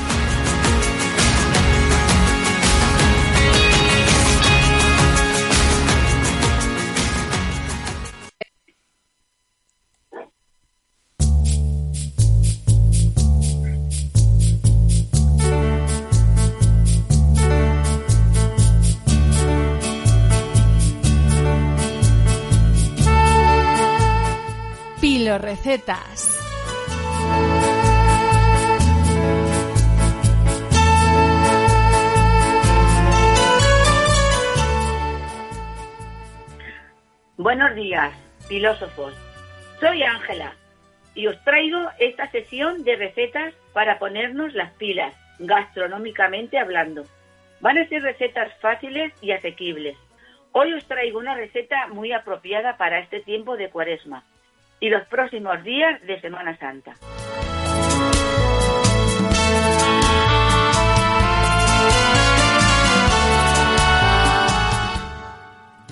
Buenos días, filósofos. Soy Ángela y os traigo esta sesión de recetas para ponernos las pilas, gastronómicamente hablando. Van a ser recetas fáciles y asequibles. Hoy os traigo una receta muy apropiada para este tiempo de cuaresma y los próximos días de Semana Santa.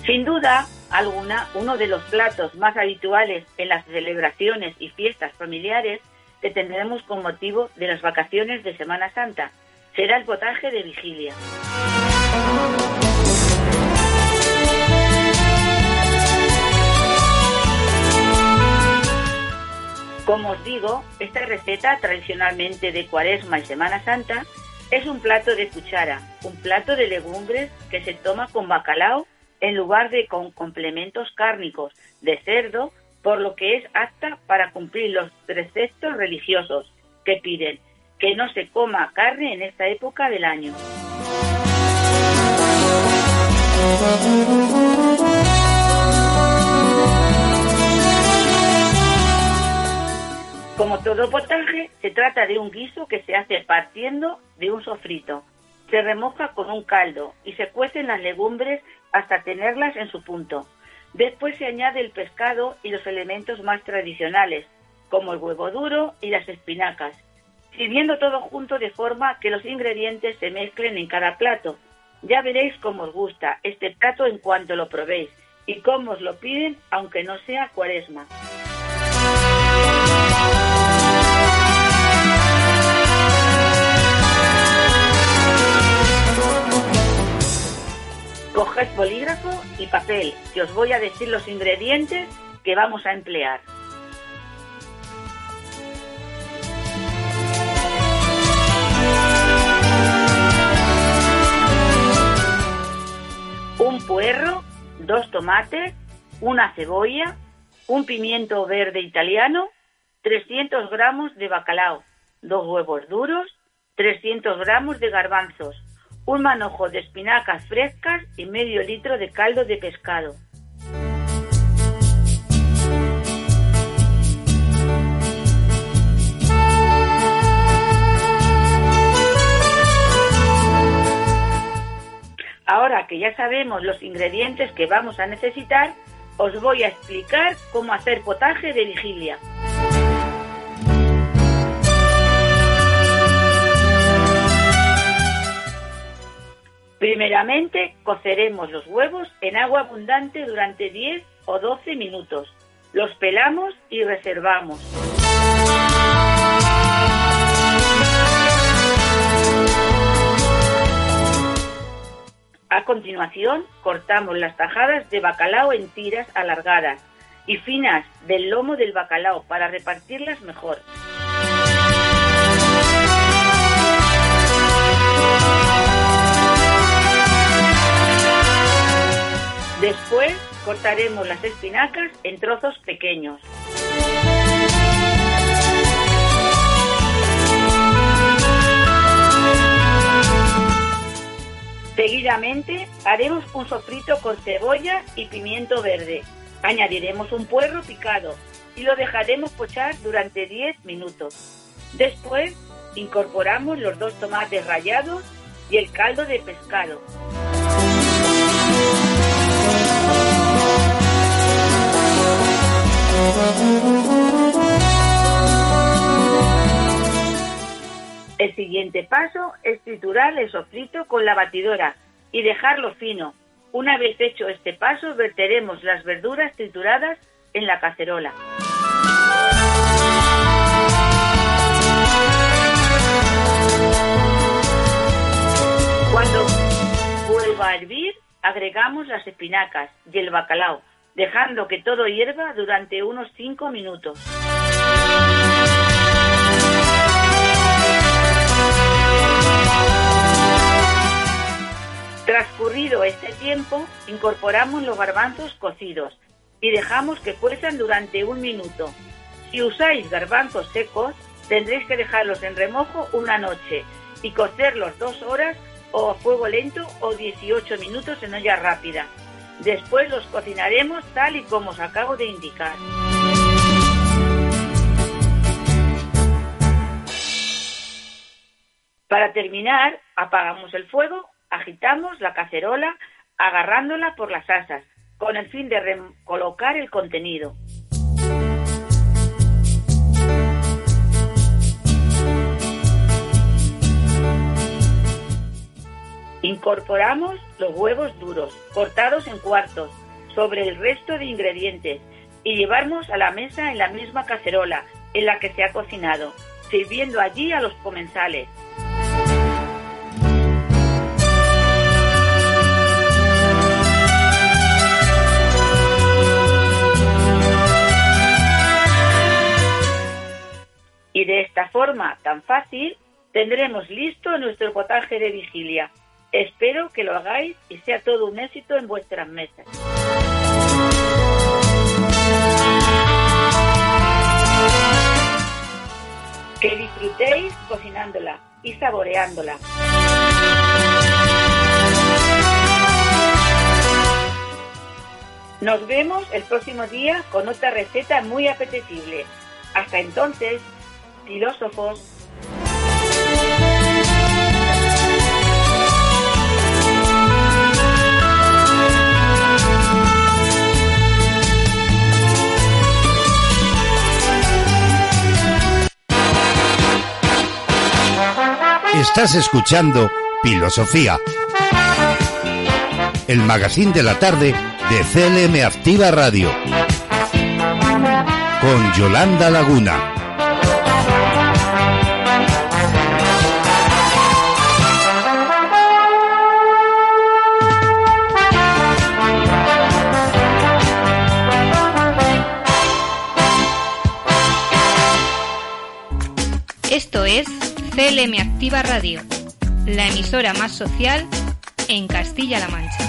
Sin duda alguna, uno de los platos más habituales en las celebraciones y fiestas familiares que tendremos con motivo de las vacaciones de Semana Santa será el potaje de vigilia. Como os digo, esta receta tradicionalmente de Cuaresma y Semana Santa es un plato de cuchara, un plato de legumbres que se toma con bacalao en lugar de con complementos cárnicos de cerdo, por lo que es apta para cumplir los preceptos religiosos que piden que no se coma carne en esta época del año. Como todo potaje, se trata de un guiso que se hace partiendo de un sofrito. Se remoja con un caldo y se cuecen las legumbres hasta tenerlas en su punto. Después se añade el pescado y los elementos más tradicionales, como el huevo duro y las espinacas, sirviendo todo junto de forma que los ingredientes se mezclen en cada plato. Ya veréis cómo os gusta este plato en cuanto lo probéis y cómo os lo piden aunque no sea cuaresma. Coged bolígrafo y papel, que os voy a decir los ingredientes que vamos a emplear. Un puerro, dos tomates, una cebolla, un pimiento verde italiano, 300 gramos de bacalao, dos huevos duros, 300 gramos de garbanzos, un manojo de espinacas frescas y medio litro de caldo de pescado. Ahora que ya sabemos los ingredientes que vamos a necesitar, os voy a explicar cómo hacer potaje de vigilia. Primeramente, coceremos los huevos en agua abundante durante 10 o 12 minutos. Los pelamos y reservamos. A continuación, cortamos las tajadas de bacalao en tiras alargadas y finas del lomo del bacalao para repartirlas mejor. Después cortaremos las espinacas en trozos pequeños. Seguidamente haremos un sofrito con cebolla y pimiento verde. Añadiremos un puerro picado y lo dejaremos pochar durante 10 minutos. Después incorporamos los dos tomates rallados y el caldo de pescado. El siguiente paso es triturar el sofrito con la batidora y dejarlo fino. Una vez hecho este paso, verteremos las verduras trituradas en la cacerola. Cuando vuelva a hervir, agregamos las espinacas y el bacalao, dejando que todo hierva durante unos 5 minutos. Transcurrido este tiempo, incorporamos los garbanzos cocidos y dejamos que cuezan durante un minuto. Si usáis garbanzos secos, tendréis que dejarlos en remojo una noche y cocerlos dos horas o a fuego lento o 18 minutos en olla rápida. Después los cocinaremos tal y como os acabo de indicar. Para terminar, apagamos el fuego, agitamos la cacerola agarrándola por las asas, con el fin de colocar el contenido. Incorporamos los huevos duros, cortados en cuartos, sobre el resto de ingredientes y llevamos a la mesa en la misma cacerola en la que se ha cocinado, sirviendo allí a los comensales. Y de esta forma tan fácil tendremos listo nuestro potaje de vigilia. Espero que lo hagáis y sea todo un éxito en vuestras mesas. Que disfrutéis cocinándola y saboreándola. Nos vemos el próximo día con otra receta muy apetecible. Hasta entonces, filósofos. Estás escuchando Filosofía, el magazine de la tarde de CLM Activa Radio, con Yolanda Laguna. Esto es CLM Activa Radio, la emisora más social en Castilla-La Mancha.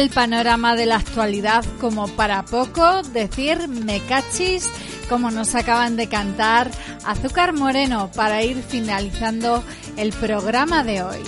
El panorama de la actualidad como para poco decir me cachis como nos acaban de cantar Azúcar Moreno para ir finalizando el programa de hoy.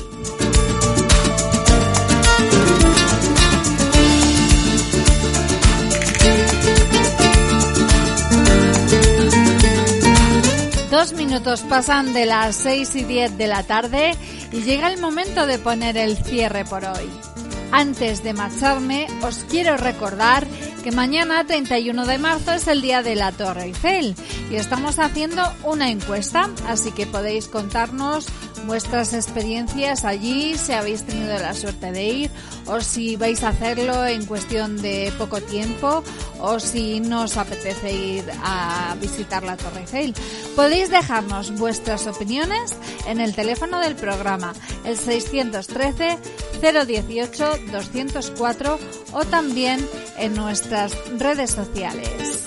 Dos minutos pasan de las seis y diez de la tarde y llega el momento de poner el cierre por hoy. Antes de marcharme, os quiero recordar que mañana 31 de marzo es el día de la Torre Eiffel y estamos haciendo una encuesta, así que podéis contarnos vuestras experiencias allí, si habéis tenido la suerte de ir o si vais a hacerlo en cuestión de poco tiempo o si no os apetece ir a visitar la Torre Eiffel. Podéis dejarnos vuestras opiniones en el teléfono del programa, el 613 018 204 o también en nuestras redes sociales.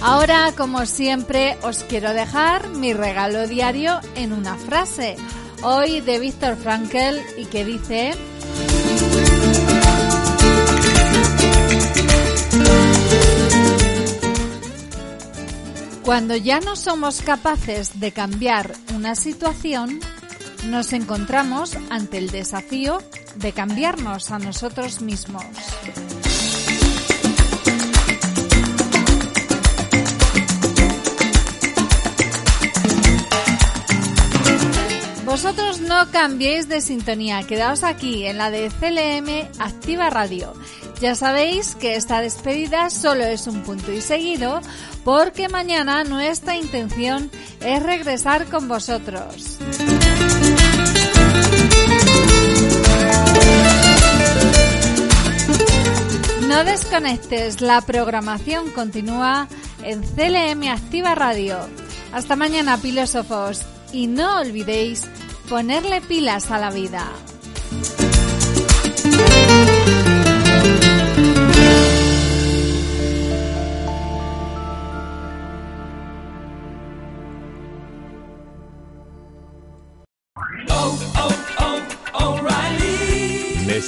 Ahora, como siempre, os quiero dejar mi regalo diario en una frase. Hoy de Víctor Frankel y que dice... Cuando ya no somos capaces de cambiar una situación, nos encontramos ante el desafío de cambiarnos a nosotros mismos. Vosotros no cambiéis de sintonía, quedaos aquí en la de CLM Activa Radio. Ya sabéis que esta despedida solo es un punto y seguido porque mañana nuestra intención es regresar con vosotros. No desconectes, la programación continúa en CLM Activa Radio. Hasta mañana, filósofos, y no olvidéis ponerle pilas a la vida.